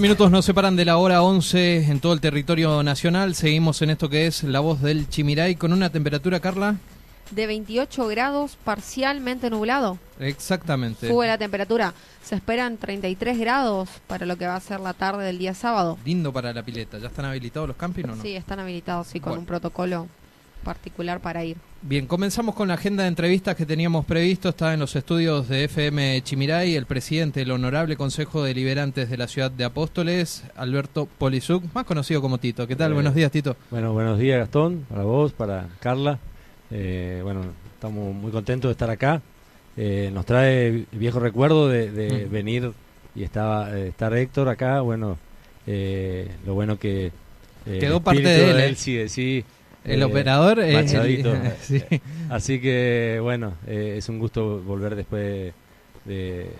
minutos nos separan de la hora 11 en todo el territorio nacional. Seguimos en esto que es la voz del Chimiray con una temperatura, Carla. De 28 grados, parcialmente nublado. Exactamente. Sube la temperatura. Se esperan 33 grados para lo que va a ser la tarde del día sábado. Lindo para la pileta. ¿Ya están habilitados los campings o no? Sí, están habilitados, sí, con un protocolo particular para ir. Bien, comenzamos con la agenda de entrevistas que teníamos previsto. Está en los estudios de FM Chimiray el presidente del Honorable Consejo Deliberantes de la Ciudad de Apóstoles, Alberto Polizuc, más conocido como Tito. ¿Qué tal? buenos días, Tito. Bueno, buenos días, Gastón, para vos, para Carla. Eh, bueno, estamos muy contentos de estar acá. Eh, nos trae el viejo recuerdo de, venir y estaba, eh, estar Héctor acá. Bueno, lo bueno que... Quedó parte de él. él sigue, sí. El operador. Machadito. Así que, bueno, eh, es un gusto volver después de,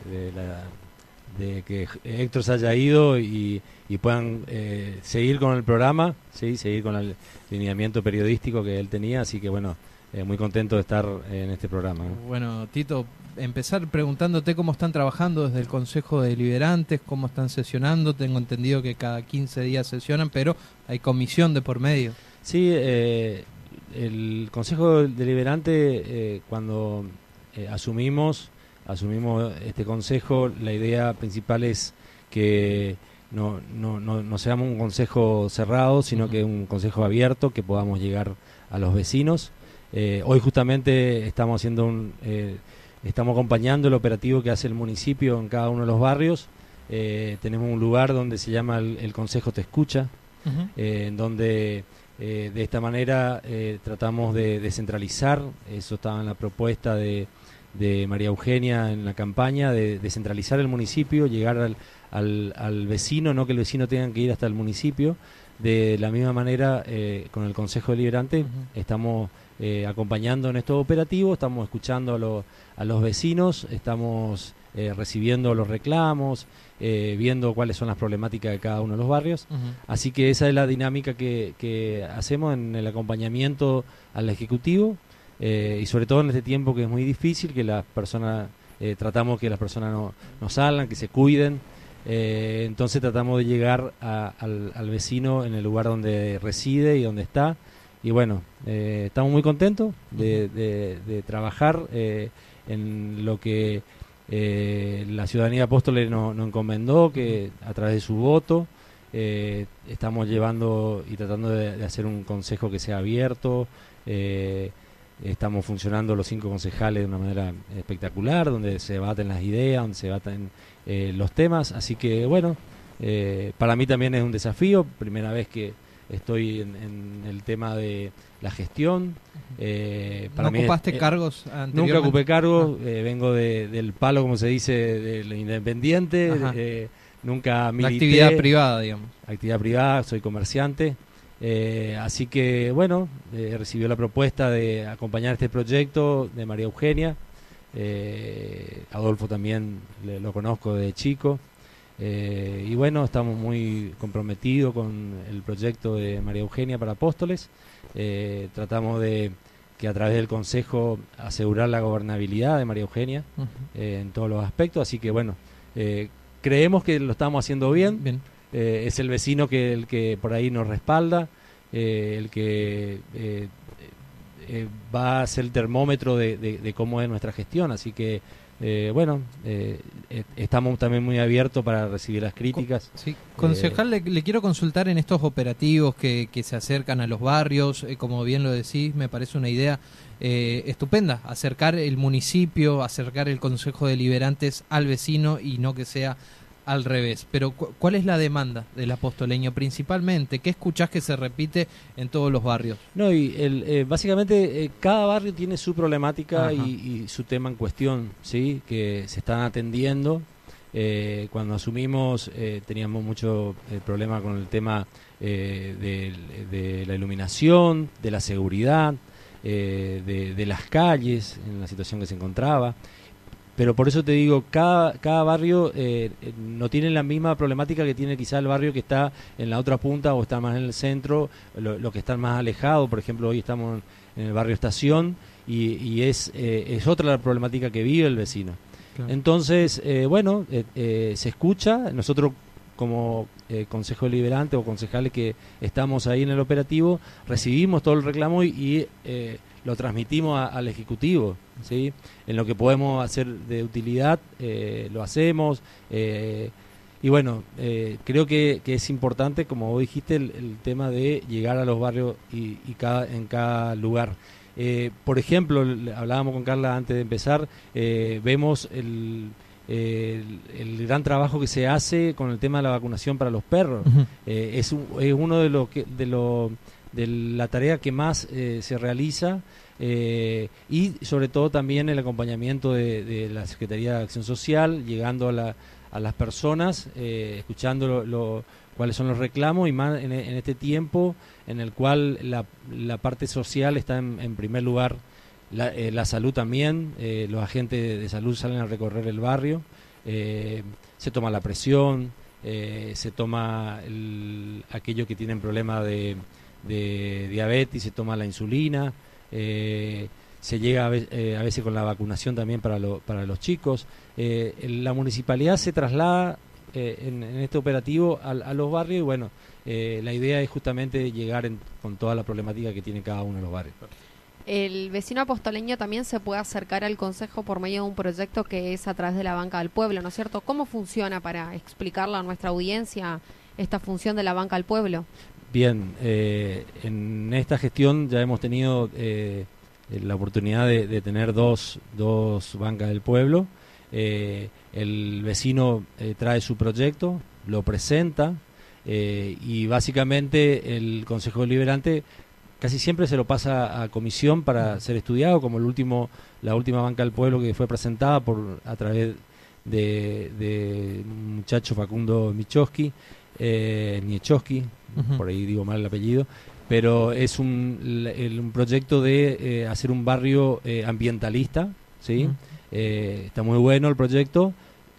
de, que Héctor se haya ido y, puedan eh, seguir con el programa, ¿sí? seguir con el lineamiento periodístico que él tenía. Así que, bueno, eh, muy contento de estar en este programa. Bueno, Tito, empezar preguntándote cómo están trabajando desde el Consejo de Deliberantes, cómo están sesionando. Tengo entendido que cada 15 días sesionan, pero hay comisión de por medio. Sí, eh, el Consejo Deliberante, eh, cuando eh, asumimos, asumimos este Consejo, la idea principal es que no, no, no, no seamos un Consejo cerrado, sino que un Consejo abierto, que podamos llegar a los vecinos. hoy justamente estamos haciendo un... estamos acompañando el operativo que hace el municipio en cada uno de los barrios. tenemos un lugar donde se llama el, Consejo Te Escucha, en donde eh, de esta manera eh, tratamos de descentralizar, eso estaba en la propuesta de, María Eugenia en la campaña, de descentralizar el municipio, llegar al, al, vecino, no que el vecino tenga que ir hasta el municipio. De la misma manera, eh, con el Consejo Deliberante, estamos acompañando en estos operativos, estamos escuchando a, a los vecinos, estamos recibiendo los reclamos, eh, viendo cuáles son las problemáticas de cada uno de los barrios. Así que esa es la dinámica que, hacemos en el acompañamiento al Ejecutivo eh, y sobre todo en este tiempo que es muy difícil, que las personas, eh, tratamos que las personas no, no salgan, que se cuiden. entonces tratamos de llegar al, vecino en el lugar donde reside y donde está. Y bueno, estamos muy contentos de, de trabajar en lo que eh, la ciudadanía apóstoles nos no encomendó que a través de su voto eh, estamos llevando y tratando de, hacer un consejo que sea abierto. Eh, estamos funcionando los cinco concejales de una manera espectacular, donde se debaten las ideas, donde se debaten los temas. Así que bueno, para mí también es un desafío, primera vez que estoy en el tema de la gestión. Eh, ¿No ocupaste cargos Nunca ocupé cargos, ah. eh, vengo del palo, como se dice, del independiente. Eh, nunca milité. actividad privada, digamos. Actividad privada, soy comerciante. Eh, así que, bueno, recibió la propuesta de acompañar este proyecto de María Eugenia. Adolfo también lo conozco de chico. Y bueno, estamos muy comprometidos con el proyecto de María Eugenia para Apóstoles. Eh, tratamos de que a través del Consejo asegurar la gobernabilidad de María Eugenia eh, en todos los aspectos. Así que bueno, eh, creemos que lo estamos haciendo bien. es el vecino que el que por ahí nos respalda, el que va a ser el termómetro de, cómo es nuestra gestión. Así que eh, bueno, eh, eh, estamos también muy abiertos para recibir las críticas. Sí, concejal, le, quiero consultar en estos operativos que, se acercan a los barrios, como bien lo decís, me parece una idea estupenda, acercar el municipio, acercar el Consejo Deliberantes al vecino y no que sea al revés. Pero ¿cuál es la demanda del apostoleño principalmente? ¿Qué escuchás que se repite en todos los barrios? No, y el, eh, básicamente eh, cada barrio tiene su problemática y, su tema en cuestión, ¿sí? Que se están atendiendo. Eh, cuando asumimos teníamos mucho problema con el tema de, la iluminación, de la seguridad, de, de las calles, en la situación que se encontraba pero por eso te digo, cada, cada barrio eh, eh, no tiene la misma problemática que tiene quizá el barrio que está en la otra punta o está más en el centro, lo, que están más alejados, por ejemplo, hoy estamos en el barrio Estación y, es, eh, es otra la problemática que vive el vecino. Entonces, bueno, se escucha, nosotros como Consejo Deliberante o concejales que estamos ahí en el operativo, recibimos todo el reclamo y, lo transmitimos al Ejecutivo. ¿sí? En lo que podemos hacer de utilidad, eh, lo hacemos. Eh, y bueno, eh, creo que, es importante, como vos dijiste, el, tema de llegar a los barrios y, cada, en cada lugar. por ejemplo, hablábamos con Carla antes de empezar, vemos el, el, gran trabajo que se hace con el tema de la vacunación para los perros. es, es, uno de los de, lo, de la tarea que más se realiza eh, y sobre todo también el acompañamiento de, la Secretaría de Acción Social, llegando a, a las personas, eh, escuchando lo, cuáles son los reclamos y más en, este tiempo en el cual la, la parte social está en, primer lugar, la, eh, la salud también, los agentes de, salud salen a recorrer el barrio, se toma la presión, se toma aquellos que tienen problemas de, de diabetes, se toma la insulina, eh, se llega eh, a, veces con la vacunación también para, para los chicos. Eh, la municipalidad se traslada en, este operativo a, los barrios y bueno, la idea es justamente llegar con toda la problemática que tiene cada uno de los barrios. El vecino apostoleño también se puede acercar al Consejo por medio de un proyecto que es a través de la Banca del Pueblo, ¿no es cierto? ¿Cómo funciona para explicarle a nuestra audiencia esta función de la Banca del Pueblo? Bien, eh, en esta gestión ya hemos tenido eh, la oportunidad de, tener dos, dos, bancas del pueblo. Eh, el vecino trae su proyecto, lo presenta y básicamente el Consejo Deliberante casi siempre se lo pasa a comisión para ser estudiado, como el último, la última banca del pueblo que fue presentada por a través de, de muchacho Facundo Michowski, eh, por ahí digo mal el apellido, pero es un, un proyecto de eh, hacer un barrio eh, ambientalista, ¿sí? Eh, está muy bueno el proyecto,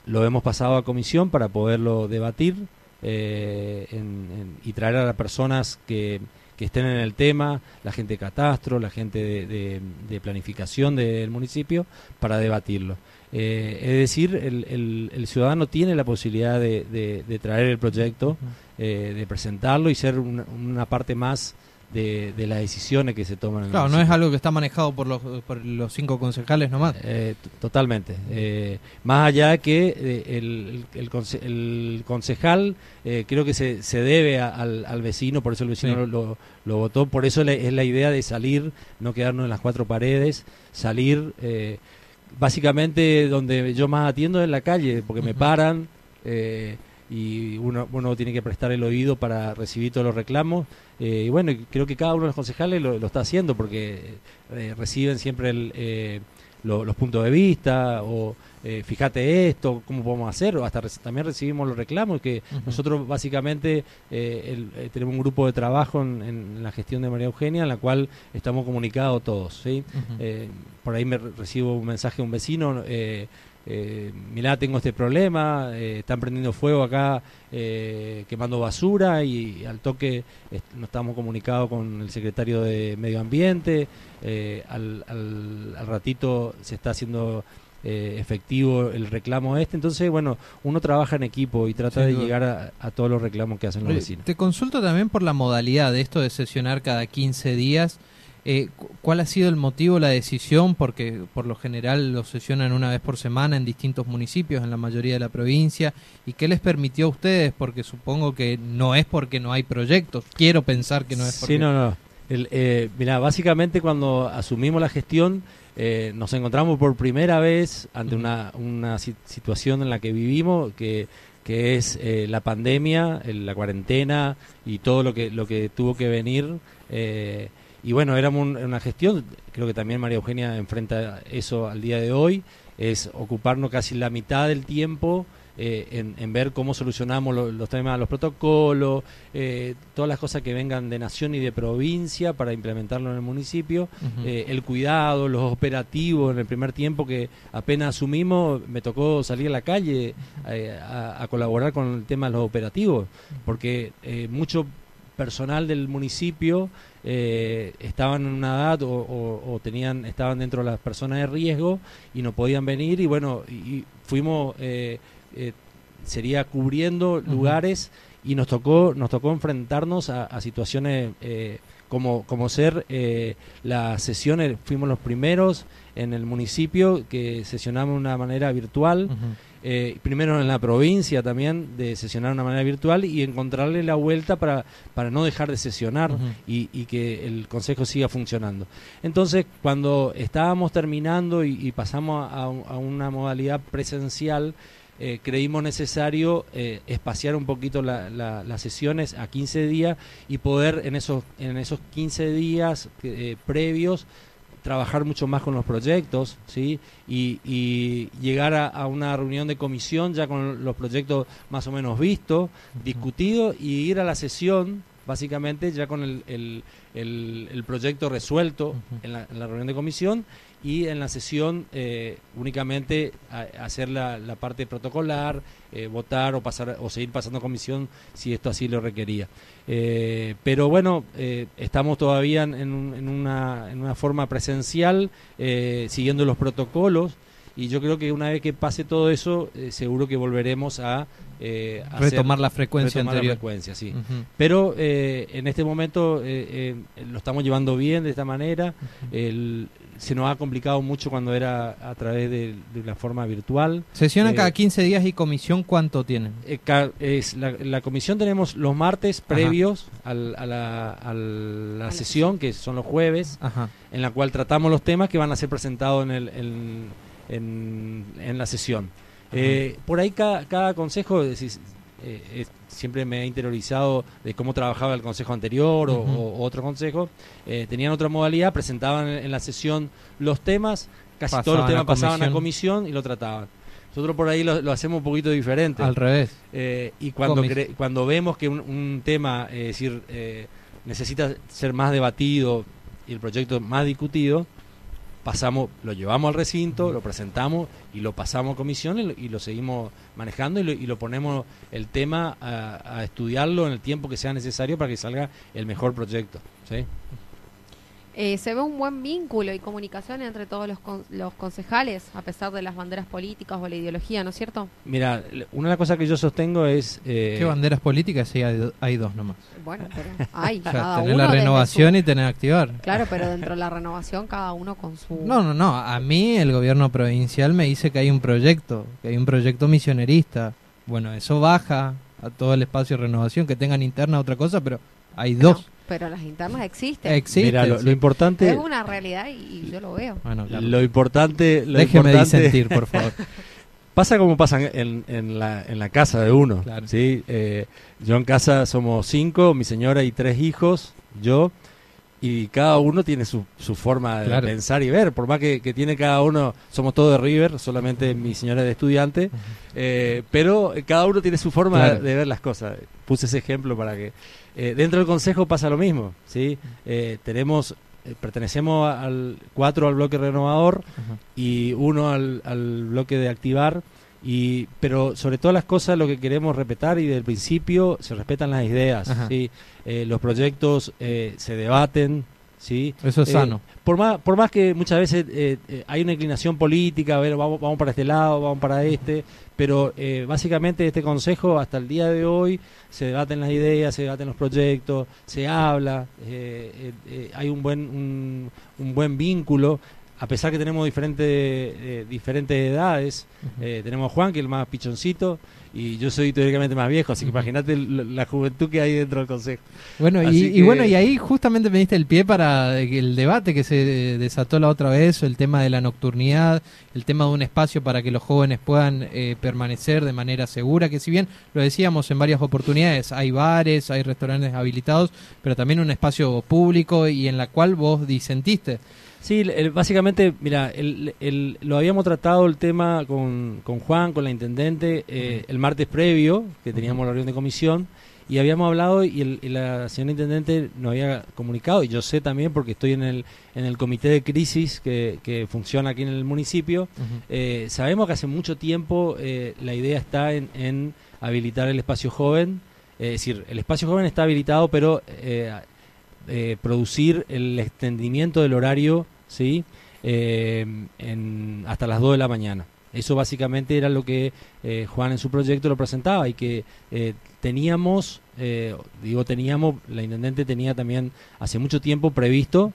lo hemos pasado a comisión para poderlo debatir y traer a las personas que, que, estén en el tema, la gente de catastro, la gente de planificación del municipio, para debatirlo. Eh, es decir, el, el, ciudadano tiene la posibilidad de, de, traer el proyecto, eh, de presentarlo y ser una, parte más de, de, las decisiones que se toman. claro, no es algo que está manejado por los, por los cinco concejales nomás. Eh, totalmente. Eh, más allá que el, el, concejal creo que se, se debe al, al, vecino, por eso el vecino lo, lo, votó, por eso es la idea de salir, no quedarnos en las cuatro paredes, salir básicamente donde yo más atiendo es en la calle, porque me paran eh, y uno, uno tiene que prestar el oído para recibir todos los reclamos. Eh, y bueno, creo que cada uno de los concejales lo, está haciendo porque eh, reciben siempre el, los puntos de vista o eh, fíjate esto, cómo podemos hacer, o hasta también recibimos los reclamos, que nosotros básicamente eh, eh, tenemos un grupo de trabajo en, la gestión de María Eugenia, en la cual estamos comunicados todos. ¿sí? por ahí me recibo un mensaje de un vecino, eh, mirá, tengo este problema, están prendiendo fuego acá, quemando basura y al toque no estamos comunicados con el secretario de Medio Ambiente, al, al, ratito se está haciendo eh, efectivo el reclamo este. Entonces, bueno, uno trabaja en equipo y trata de llegar a, todos los reclamos que hacen los vecinos. Te consulto también por la modalidad de esto de sesionar cada 15 días. Eh, ¿Cuál ha sido el motivo, la decisión? Porque por lo general lo sesionan una vez por semana en distintos municipios, en la mayoría de la provincia. ¿Y qué les permitió a ustedes? Porque supongo que no es porque no hay proyectos. Quiero pensar que no es porque... Sí, no, no. Eh, mira, básicamente cuando asumimos la gestión eh, nos encontramos por primera vez ante una, una situación en la que vivimos que que es eh, la pandemia, la cuarentena y todo lo que, lo que tuvo que venir. Eh, y bueno, éramos una gestión, creo que también María Eugenia enfrenta eso al día de hoy, es ocuparnos casi la mitad del tiempo eh, en, ver cómo solucionamos los temas, los protocolos, eh, todas las cosas que vengan de nación y de provincia para implementarlo en el municipio, eh, el cuidado, los operativos en el primer tiempo que apenas asumimos, me tocó salir a la calle a, colaborar con el tema de los operativos, porque mucho personal del municipio estaban en una edad o, tenían estaban dentro de las personas de riesgo y no podían venir y bueno y, fuimos eh, sería cubriendo lugares y nos tocó nos tocó enfrentarnos a, situaciones eh, como como ser eh, las sesiones fuimos los primeros en el municipio que sesionamos de una manera virtual eh, primero en la provincia también de sesionar de una manera virtual y encontrarle la vuelta para, para no dejar de sesionar y, que el consejo siga funcionando. Entonces, cuando estábamos terminando y, pasamos a, una modalidad presencial, eh, creímos necesario eh, espaciar un poquito las sesiones a 15 días y poder en esos, en esos 15 días eh, previos trabajar mucho más con los proyectos ¿sí? y, llegar a, una reunión de comisión ya con los proyectos más o menos vistos, discutidos y ir a la sesión básicamente ya con el, el, proyecto resuelto en, la, reunión de comisión y en la sesión eh, únicamente hacer la, parte protocolar, eh, votar o pasar o seguir pasando comisión si esto así lo requería. Eh, pero bueno, estamos todavía en, en, una, en una forma presencial, siguiendo los protocolos y yo creo que una vez que pase todo eso, seguro que volveremos a eh, retomar la frecuencia anterior. frecuencia, sí. Pero eh, en este momento eh, lo estamos llevando bien de esta manera. Se nos ha complicado mucho cuando era a través de, la forma virtual. ¿Sesionan cada 15 días y comisión cuánto tienen? es, la, comisión tenemos los martes previos a la, sesión, que son los jueves, en la cual tratamos los temas que van a ser presentados en, el, en, en la sesión. Eh, por ahí cada, consejo, eh, siempre me he interiorizado de cómo trabajaba el consejo anterior o, otro consejo, eh, tenían otra modalidad, presentaban en, la sesión los temas, casi todos los temas pasaban a comisión y lo trataban. Nosotros por ahí lo, hacemos un poquito diferente. Al revés. y cuando, cuando vemos que un, tema, es decir, necesita ser más debatido y el proyecto más discutido, pasamos, lo llevamos al recinto, lo presentamos y lo pasamos a comisión y lo, seguimos manejando y lo, ponemos el tema a, a, estudiarlo en el tiempo que sea necesario para que salga el mejor proyecto. ¿sí? Eh, se ve un buen vínculo y comunicación entre todos los, los concejales, a pesar de las banderas políticas o la ideología, ¿no es cierto? Mira, una de las cosas que yo sostengo es... Eh, ¿Qué banderas políticas? Sí, hay, dos nomás. Bueno, pero hay. tener la renovación y tener activar. Claro, pero dentro de la renovación cada uno con su... No, no, no. A mí el gobierno provincial me dice que hay un proyecto, que hay un proyecto misionerista. Bueno, eso baja a todo el espacio de renovación, que tengan interna otra cosa, pero hay dos pero las internas existen. Existen. lo, importante es una realidad y, yo lo veo. Lo importante, lo déjeme disentir, por favor. pasa como pasa en, en, la, en la casa de uno. ¿sí? Eh, yo en casa somos cinco, mi señora y tres hijos, yo y cada uno tiene su, su forma de pensar y ver, por más que, tiene cada uno, somos todos de River, solamente mi señora es de estudiante, eh, pero cada uno tiene su forma de, ver las cosas. Puse ese ejemplo para que... Eh, dentro del Consejo pasa lo mismo, ¿sí? Eh, tenemos, pertenecemos al cuatro al bloque renovador y uno al, al bloque de activar, y pero sobre todas las cosas lo que queremos respetar y del principio se respetan las ideas ¿sí? Eh, los proyectos eh, se debaten ¿sí? eso es eh, sano por más por más que muchas veces hay una inclinación política a ver vamos vamos para este lado vamos para este pero básicamente este consejo hasta el día de hoy se debaten las ideas se debaten los proyectos se habla hay un buen un buen vínculo a pesar que tenemos diferentes eh, diferentes edades, eh, tenemos a Juan, que es el más pichoncito, y yo soy teóricamente más viejo, así que imagínate la juventud que hay dentro del consejo. Bueno, y, bueno, y ahí justamente me diste el pie para el debate que se desató la otra vez, el tema de la nocturnidad, el tema de un espacio para que los jóvenes puedan eh, permanecer de manera segura, que si bien lo decíamos en varias oportunidades, hay bares, hay restaurantes habilitados, pero también un espacio público y en la cual vos disentiste. Sí, básicamente, mira, lo habíamos tratado el tema con, Juan, con la intendente, eh, el martes previo, que teníamos la reunión de comisión, y habíamos hablado y, la señora intendente nos había comunicado, y yo sé también porque estoy en el, en el comité de crisis que, que funciona aquí en el municipio, eh, sabemos que hace mucho tiempo eh, la idea está en, habilitar el espacio joven, es decir, el espacio joven está habilitado, pero eh, producir el extendimiento del horario ¿sí? Eh, en, hasta las 2 de la mañana. Eso básicamente era lo que eh, Juan en su proyecto lo presentaba y que teníamos, digo teníamos, la intendente tenía también hace mucho tiempo previsto,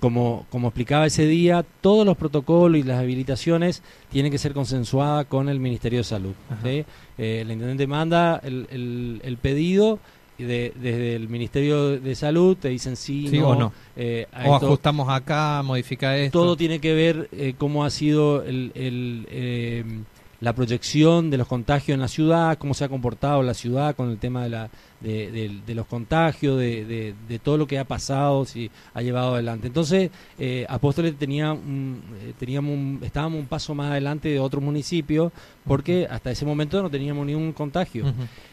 como, como explicaba ese día, todos los protocolos y las habilitaciones tienen que ser consensuadas con el Ministerio de Salud. la intendente manda el, el pedido desde el Ministerio de Salud te dicen sí, o no. Eh, o ajustamos acá, modifica esto. Todo tiene que ver eh, cómo ha sido el, eh, la proyección de los contagios en la ciudad, cómo se ha comportado la ciudad con el tema de, la, de, los contagios, de, todo lo que ha pasado, si ha llevado adelante. Entonces, Apóstoles tenía teníamos estábamos un paso más adelante de otros municipios porque hasta ese momento no teníamos ni un contagio.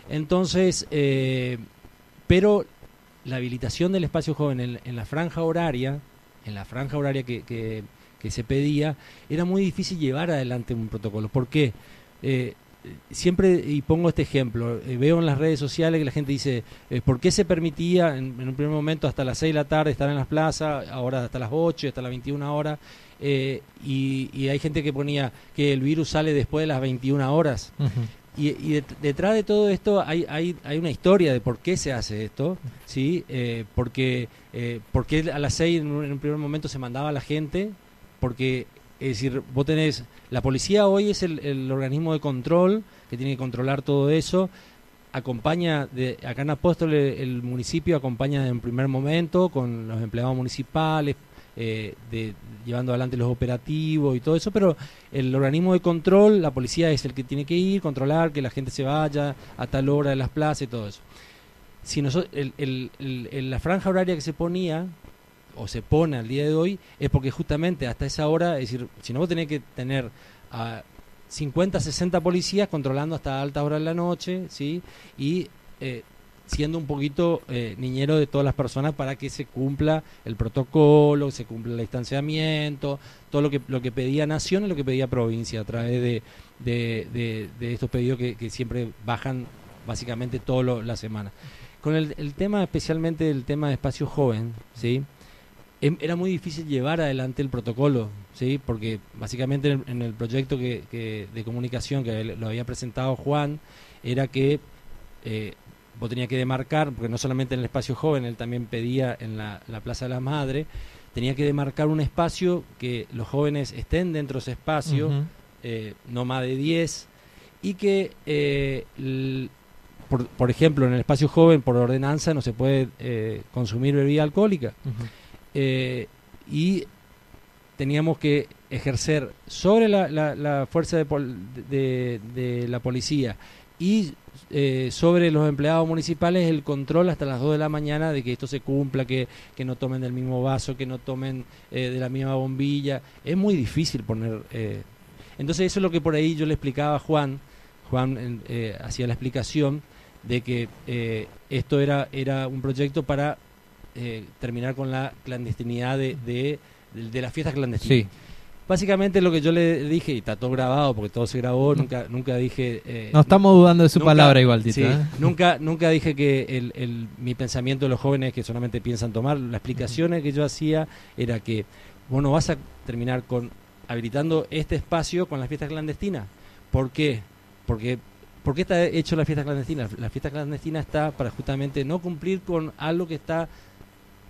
Entonces, eh, pero la habilitación del espacio joven en, la franja horaria, en la franja horaria que, que, se pedía, era muy difícil llevar adelante un protocolo. ¿Por qué? Eh, siempre, y pongo este ejemplo, eh, veo en las redes sociales que la gente dice, ¿por qué se permitía en, un primer momento hasta las 6 de la tarde estar en las plazas, ahora hasta las 8, hasta las 21 horas? y, hay gente que ponía que el virus sale después de las 21 horas. Y, detrás de todo esto hay, hay, hay, una historia de por qué se hace esto, ¿sí? Eh, porque, eh, porque a las seis en un, primer momento se mandaba a la gente, porque, es decir, vos tenés, la policía hoy es el, organismo de control que tiene que controlar todo eso, acompaña, de, acá en Apóstoles el municipio acompaña en primer momento con los empleados municipales, eh, de, llevando adelante los operativos y todo eso, pero el organismo de control, la policía es el que tiene que ir, controlar que la gente se vaya a tal hora de las plazas y todo eso. Si nosotros, el, la franja horaria que se ponía o se pone al día de hoy es porque justamente hasta esa hora, es decir, si no vos tenés que tener a 50, 60 policías controlando hasta alta hora de la noche, ¿sí? Y eh, siendo un poquito eh, niñero de todas las personas para que se cumpla el protocolo, se cumpla el distanciamiento, todo lo que lo que pedía Nación y lo que pedía Provincia a través de, de, estos pedidos que, siempre bajan básicamente toda la semana. Con el, el, tema, especialmente el tema de espacio joven, ¿sí? Em, era muy difícil llevar adelante el protocolo, ¿sí? porque básicamente en, el proyecto que, de comunicación que lo había presentado Juan, era que eh, vos tenías que demarcar, porque no solamente en el espacio joven, él también pedía en la, Plaza de la Madre, tenía que demarcar un espacio que los jóvenes estén dentro de ese espacio, eh, no más de 10, y que, eh, por, ejemplo, en el espacio joven, por ordenanza, no se puede eh, consumir bebida alcohólica. Y teníamos que ejercer sobre la, fuerza de, de la policía y eh, sobre los empleados municipales el control hasta las 2 de la mañana de que esto se cumpla, que, que no tomen del mismo vaso, que no tomen eh, de la misma bombilla. Es muy difícil poner... Eh, entonces eso es lo que por ahí yo le explicaba a Juan, Juan hacía la explicación de que esto era, era un proyecto para terminar con la clandestinidad de, de, de, las fiestas clandestinas. Básicamente lo que yo le dije, y está todo grabado porque todo se grabó, nunca nunca dije... Eh, no estamos dudando de su palabra igual, Tito. ¿eh? nunca, nunca dije que el, mi pensamiento de los jóvenes que solamente piensan tomar, las explicaciones que yo hacía era que vos no vas a terminar con habilitando este espacio con las fiestas clandestinas. ¿Por qué? Porque ¿Por qué está hecho la fiesta clandestina? La fiesta clandestina está para justamente no cumplir con algo que está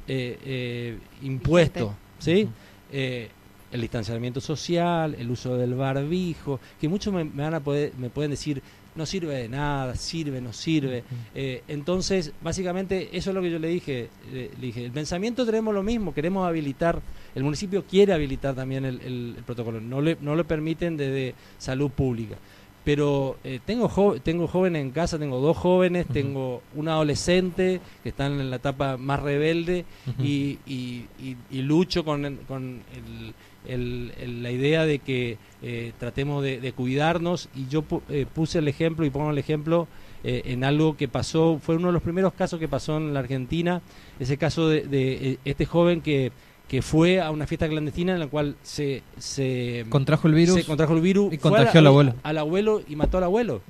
eh, impuesto, ¿sí? eh, el distanciamiento social, el uso del barbijo, que muchos me, me van a poder, me pueden decir, no sirve de nada, sirve, no sirve. Eh, entonces, básicamente, eso es lo que yo le dije. Eh, le dije, el pensamiento tenemos lo mismo, queremos habilitar, el municipio quiere habilitar también el, el- el protocolo, no le, no le permiten desde salud pública. Pero eh, tengo, jo- tengo jóvenes en casa, tengo dos jóvenes, tengo un adolescente que están en la etapa más rebelde y, y- y- y lucho con, con el- el- el- la idea de que eh, tratemos de, de cuidarnos. Y yo pu- eh, puse el ejemplo y pongo el ejemplo eh, en algo que pasó, fue uno de los primeros casos que pasó en la Argentina, ese caso de, de, este joven que, que fue a una fiesta clandestina en la cual se, se, Contrajo el virus. se contrajo el virus, y contagió al abuelo. al abuelo y mató al abuelo.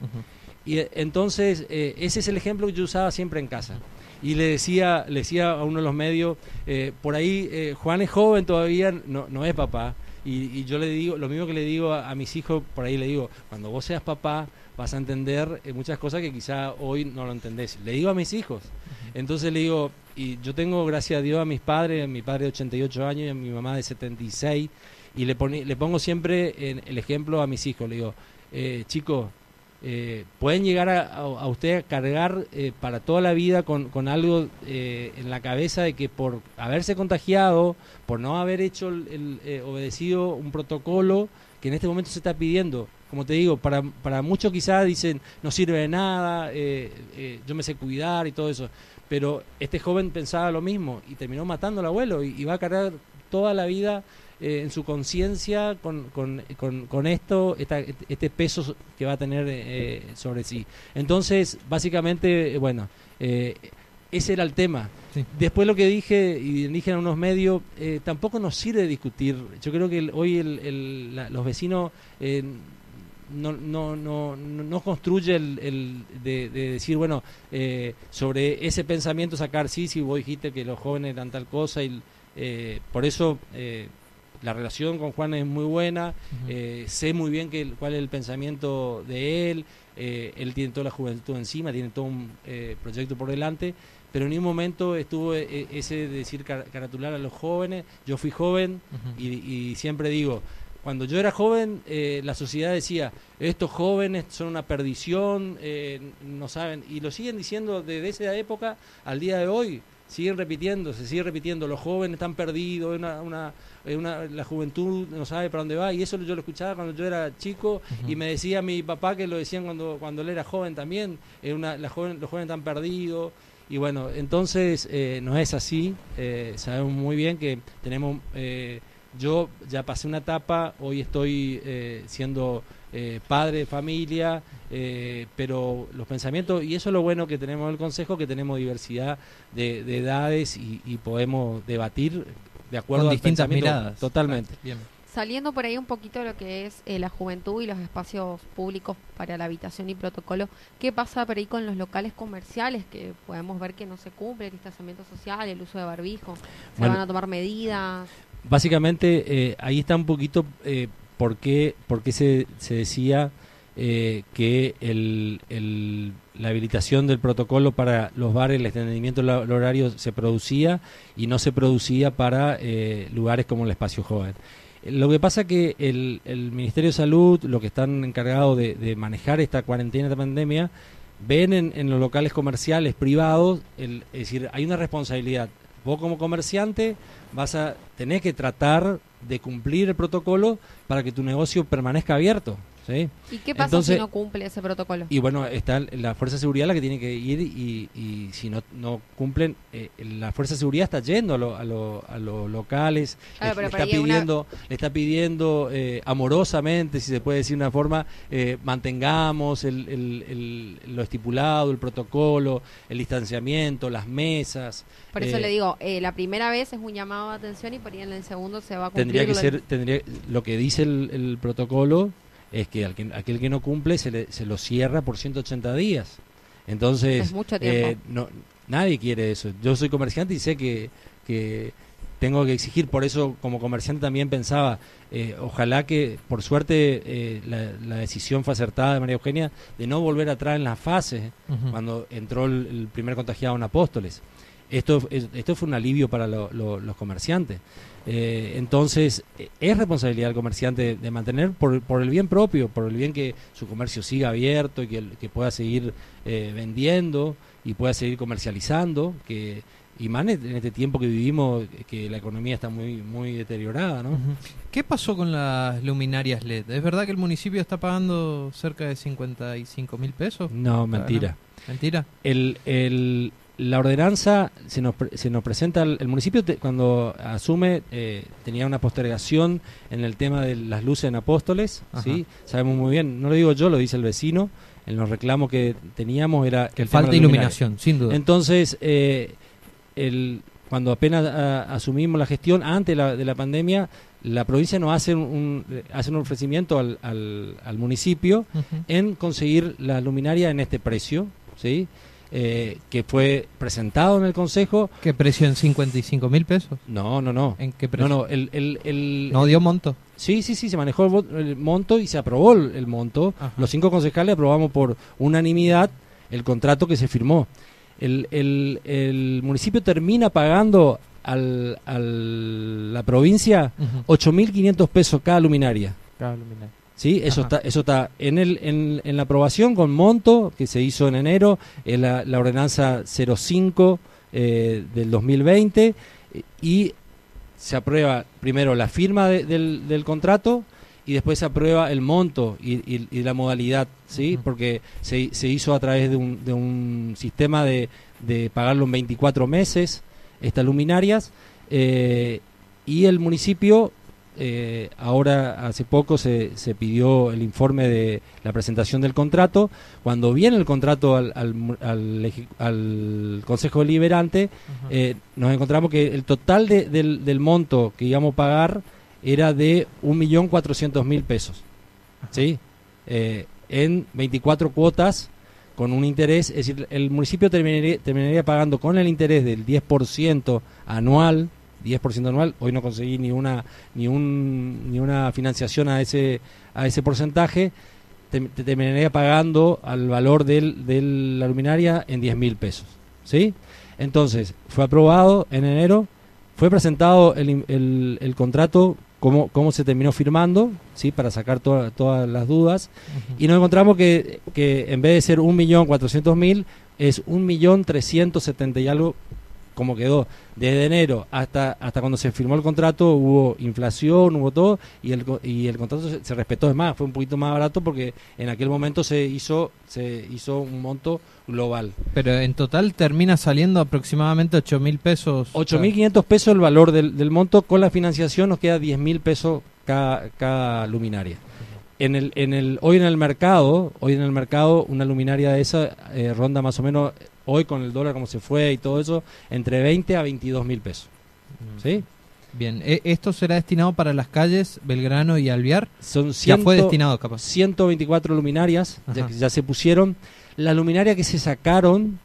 Y eh, entonces, eh, ese es el ejemplo que yo usaba siempre en casa. Y le decía, le decía a uno de los medios, eh, por ahí, eh, Juan es joven todavía, no, no es papá. Y, y yo le digo, lo mismo que le digo a, a mis hijos, por ahí le digo, cuando vos seas papá, vas a entender eh, muchas cosas que quizá hoy no lo entendés. Le digo a mis hijos. Entonces le digo, y yo tengo, gracias a Dios, a mis padres, a mi padre de 88 años y a mi mamá de 76, y le, poni- le pongo siempre en- el ejemplo a mis hijos. Le digo, eh, chicos, eh, pueden llegar a, a, a usted a cargar eh, para toda la vida con, con algo eh, en la cabeza de que por haberse contagiado, por no haber hecho el, el, eh, obedecido un protocolo que en este momento se está pidiendo. Como te digo, para, para muchos quizás dicen no sirve de nada, eh, eh, yo me sé cuidar y todo eso. Pero este joven pensaba lo mismo y terminó matando al abuelo y, y va a cargar toda la vida eh, en su conciencia con, con, con, con esto, esta, este peso que va a tener sobre sí. Entonces, básicamente, bueno, ese era el tema. Sí. Después lo que dije y dije en unos medios, tampoco nos sirve discutir. Yo creo que el- hoy el- el- la- los vecinos no, no, no, no construye el, el de, de decir, bueno, eh, sobre ese pensamiento sacar, sí, sí, vos dijiste que los jóvenes eran tal cosa y eh, por eso eh, la relación con Juan es muy buena, eh, sé muy bien que, cuál es el pensamiento de él, él tiene toda la juventud encima, tiene todo un eh, proyecto por delante, pero en ningún momento estuvo ese de decir car- caratular a los jóvenes, yo fui joven y, y siempre digo, cuando yo era joven, eh, la sociedad decía, estos jóvenes son una perdición, eh, no saben, y lo siguen diciendo desde esa época al día de hoy, siguen repitiendo, se sigue repitiendo, los jóvenes están perdidos, una, una, eh, una- la juventud no sabe para dónde va, y eso yo lo escuchaba cuando yo era chico, y me decía mi papá que lo decían cuando, cuando él era joven también, eh, una, la joven, los jóvenes están perdidos, y bueno, entonces eh, no es así, eh, sabemos muy bien que tenemos... eh, yo ya pasé una etapa, hoy estoy eh, siendo eh, padre de familia, eh, pero los pensamientos, y eso es lo bueno que tenemos en el Consejo, que tenemos diversidad de, de edades y, y podemos debatir de acuerdo Con al distintas miradas. Totalmente. Bien. Saliendo por ahí un poquito de lo que es eh, la juventud y los espacios públicos para la habitación y protocolo, ¿qué pasa por ahí con los locales comerciales que podemos ver que no se cumple el distanciamiento social, el uso de barbijo? ¿Se Bueno. van a tomar medidas? Básicamente eh, ahí está un poquito eh, por qué, se, se decía eh, que el, la habilitación del protocolo para los bares, el extendimiento del horario se producía y no se producía para eh, lugares como el espacio joven. Lo que pasa que el, el Ministerio de Salud, lo que están encargados de, de manejar esta cuarentena, esta pandemia, ven en, en los locales comerciales privados, el- es decir, hay una responsabilidad. Vos como comerciante vas a tener que tratar de cumplir el protocolo para que tu negocio permanezca abierto. ¿Sí? ¿Y qué pasa Entonces- si no cumple ese protocolo? Y bueno, está la Fuerza de Seguridad la que tiene que ir y, y si no, no cumplen, eh, la Fuerza de Seguridad está yendo a, lo- a, lo- a los locales, Claro, le, pero le por está una- pidiendo, le está pidiendo eh, amorosamente, si se puede decir de una forma, eh, mantengamos el, el- el- lo estipulado, el protocolo, el distanciamiento, las mesas. Por eso eh, le digo, eh, la primera vez es un llamado de atención y por ahí en el segundo se va a cumplir. tendría que lo- ser tendría lo que dice el protocolo es que, al que aquel que no cumple se, le, se lo cierra por 180 días entonces Es mucho tiempo. eh, no nadie quiere eso yo soy comerciante y sé que, que tengo que exigir por eso como comerciante también pensaba eh, ojalá que por suerte eh, la, la decisión fue acertada de María Eugenia de no volver atrás en las fases cuando entró el, el primer contagiado en Apóstoles. Esto, esto fue un alivio para los comerciantes. Eh, entonces, es responsabilidad del comerciante de, mantener por, por, el bien propio, por el bien que su comercio siga abierto y que, que pueda seguir eh, vendiendo y pueda seguir comercializando, que y más en este tiempo que vivimos, que la economía está muy muy deteriorada, ¿no? ¿Qué pasó con las luminarias LED? ¿Es verdad que el municipio está pagando cerca de 55 mil pesos? No, mentira. ¿Mentira? El, el, la ordenanza se nos, se nos presenta, el, municipio cuando asume eh, tenía una postergación en el tema de las luces en Apóstoles, ¿sí? Sabemos muy bien, no lo digo yo, lo dice el vecino, en los reclamos que teníamos era... Que falta iluminación, sin duda. Entonces, eh, el, cuando apenas asumimos la gestión, antes de la pandemia, la provincia nos hace un, hace un ofrecimiento al, al, municipio en conseguir la luminaria en este precio, ¿sí? Eh, que fue presentado en el Consejo. ¿Qué precio en 55 mil pesos? No, no, no. ¿En qué precio? No, no, el, el, el ¿No dio monto? Sí, sí, sí, se manejó el, monto y se aprobó el, monto. Los cinco concejales aprobamos por unanimidad el contrato que se firmó. El, el, el municipio termina pagando al, al la provincia uh 8.500 pesos cada luminaria. Cada luminaria. ¿Sí? Eso está, eso está en, el, en, en, la aprobación con monto que se hizo en enero, en la, la ordenanza 05 eh, del 2020 y se aprueba primero la firma del, del, contrato y después se aprueba el monto y, y, y la modalidad, ¿sí? Porque se, se, hizo a través de un, de un sistema de, de pagarlo en 24 meses, estas luminarias, eh, y el municipio eh, ahora hace poco se, se, pidió el informe de la presentación del contrato. Cuando viene el contrato al, al, al, Consejo Deliberante, eh, nos encontramos que el total de, del, del, monto que íbamos a pagar era de 1.400.000 pesos. ¿sí? Eh, en 24 cuotas con un interés, es decir, el municipio terminaría, terminaría pagando con el interés del 10% anual 10% anual, hoy no conseguí ni una ni un ni una financiación a ese a ese porcentaje, te, terminaría pagando al valor del, de la luminaria en 10 mil pesos. ¿Sí? Entonces, fue aprobado en enero, fue presentado el, el, el contrato, cómo, cómo se terminó firmando, ¿sí? para sacar todas las dudas, y nos encontramos que, que en vez de ser 1.400.000, es 1.370 y algo como quedó desde enero hasta hasta cuando se firmó el contrato hubo inflación hubo todo y el y el contrato se, respetó. Es más fue un poquito más barato porque en aquel momento se hizo se hizo un monto global. Pero en total termina saliendo aproximadamente 8 mil pesos. 8 mil 500 pesos el valor del, del monto. Con la financiación nos queda 10 mil pesos cada, cada luminaria. En el, en el, hoy en el mercado, hoy en el mercado una luminaria de esa eh, ronda más o menos hoy con el dólar como se fue y todo eso, entre 20 a 22 mil pesos. Mm. ¿Sí? Bien, ¿e-, ¿esto será destinado para las calles Belgrano y Alviar? Son ya fue destinado, capaz. 124 luminarias, ya, ya, se pusieron. La luminaria que se sacaron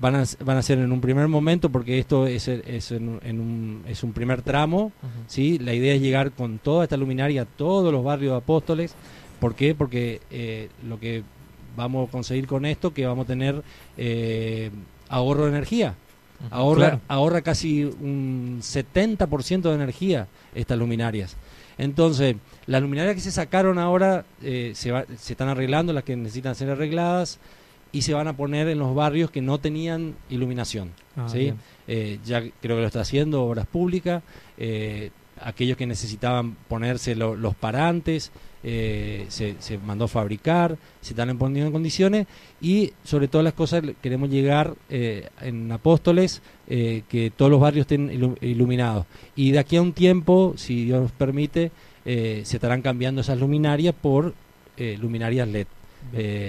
van a, van a ser en un primer momento, porque esto es, es, en, en un, es un primer tramo, ¿sí? La idea es llegar con toda esta luminaria a todos los barrios de Apóstoles. ¿Por qué? Porque eh, lo que vamos a conseguir con esto que vamos a tener eh, ahorro de energía. ahorra, ahorra casi un 70% de energía estas luminarias. Entonces, las luminarias que se sacaron ahora eh, se, se están arreglando, las que necesitan ser arregladas, y se van a poner en los barrios que no tenían iluminación. Ah, ¿sí? Eh, ya creo que lo está haciendo Obras Públicas, aquellos que necesitaban ponerse los parantes, eh, se, se, mandó fabricar, se están poniendo en condiciones y sobre todas las cosas queremos llegar eh, en Apóstoles eh, que todos los barrios estén iluminados. Y de aquí a un tiempo, si Dios nos permite, se estarán cambiando esas luminarias por luminarias LED.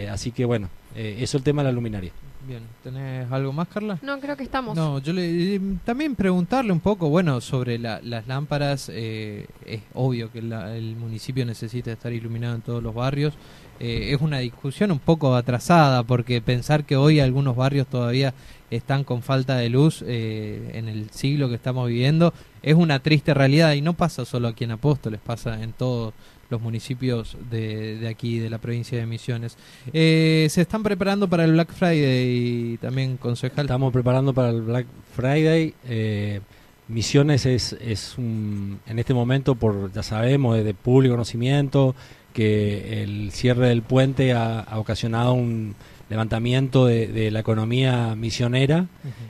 así que bueno, eso es el tema de la luminaria. Bien, ¿tenés algo más, Carla? No, creo que estamos. No, yo le también preguntarle un poco, bueno, sobre las lámparas. Eh, es obvio que el municipio necesita estar iluminado en todos los barrios. Eh, es una discusión un poco atrasada, porque pensar que hoy algunos barrios todavía están con falta de luz eh, en el siglo que estamos viviendo es una triste realidad y no pasa solo aquí en Apóstoles, pasa en todos los municipios de, de aquí, de la provincia de Misiones. Eh, ¿Se están preparando para el Black Friday también, concejal? Estamos preparando para el Black Friday. Eh, Misiones es, es un, en este momento, por ya sabemos, de público conocimiento, que el cierre del puente ha, ocasionado un levantamiento de, la economía misionera.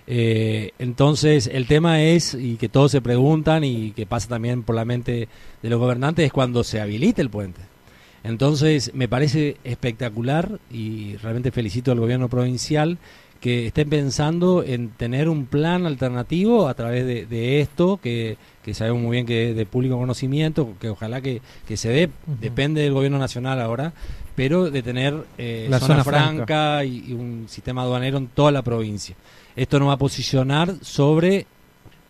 Eh, entonces, el tema es, y que todos se preguntan, y que pasa también por la mente de los gobernantes, es cuando se habilite el puente. Entonces, me parece espectacular y realmente felicito al gobierno provincial que estén pensando en tener un plan alternativo a través de, esto, que, sabemos muy bien que es de público conocimiento, que ojalá que, se dé, depende del gobierno nacional ahora, pero de tener eh, la zona, franca, y, un sistema aduanero en toda la provincia. Esto nos va a posicionar sobre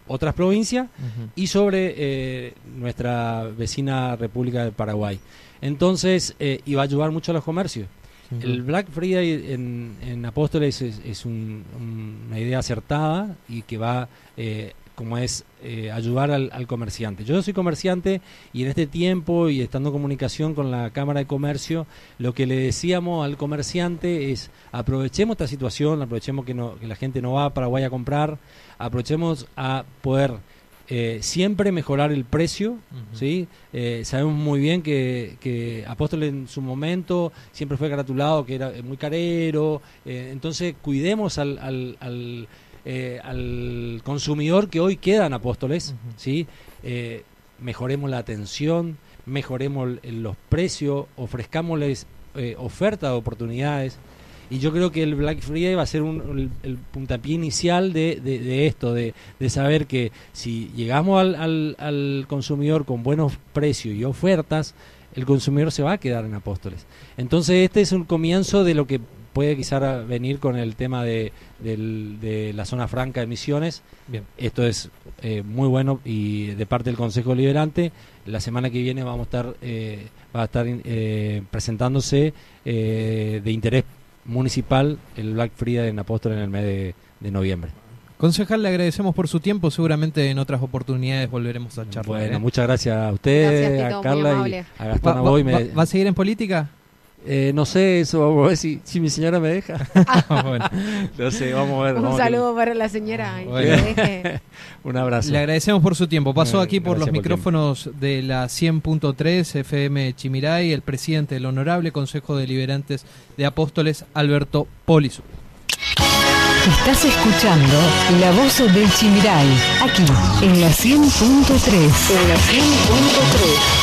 otras provincias y sobre eh, nuestra vecina República del Paraguay. Entonces, eh, y va a ayudar mucho a los comercios. El Black Friday en, Apóstoles es, una idea acertada y que va, eh, como es, eh, ayudar al, comerciante. Yo soy comerciante y en este tiempo y estando en comunicación con la Cámara de Comercio, lo que le decíamos al comerciante es aprovechemos esta situación, aprovechemos que, no, que la gente no va a Paraguay a comprar, aprovechemos a poder eh, siempre mejorar el precio, ¿sí? Eh, sabemos muy bien que, que Apóstol en su momento siempre fue gratulado que era muy carero, eh, entonces cuidemos al, al, al, consumidor que hoy queda en Apóstoles, ¿sí? mejoremos la atención, mejoremos los precios, ofrezcámosles ofertas de oportunidades. Y yo creo que el Black Friday va a ser un, el, puntapié inicial de, de, esto, de, de, saber que si llegamos al, al, consumidor con buenos precios y ofertas, el consumidor se va a quedar en Apóstoles. Entonces este es un comienzo de lo que puede quizás venir con el tema de, de la zona franca de Misiones. Bien. Esto es eh, muy bueno y de parte del Consejo Liberante, la semana que viene vamos a estar, eh, va a estar eh, presentándose de interés municipal el Black Friday en Apóstol en el mes de, noviembre. Concejal, le agradecemos por su tiempo. Seguramente en otras oportunidades volveremos a charlar. Bueno, ¿eh? muchas gracias a usted, a Carla y a Gastón Aboy. Va, a seguir en política? Eh, no sé, eso vamos a ver si, si mi señora me deja. bueno. No sé, vamos a ver. Un saludo para la señora. Un abrazo. Le agradecemos por su tiempo. Pasó aquí por los micrófonos de la 100.3 FM Chimiray el presidente del Honorable Consejo Deliberantes de Apóstoles, Alberto Polisu. Estás escuchando La Voz del Chimiray, aquí en la 100.3. En la 100.3.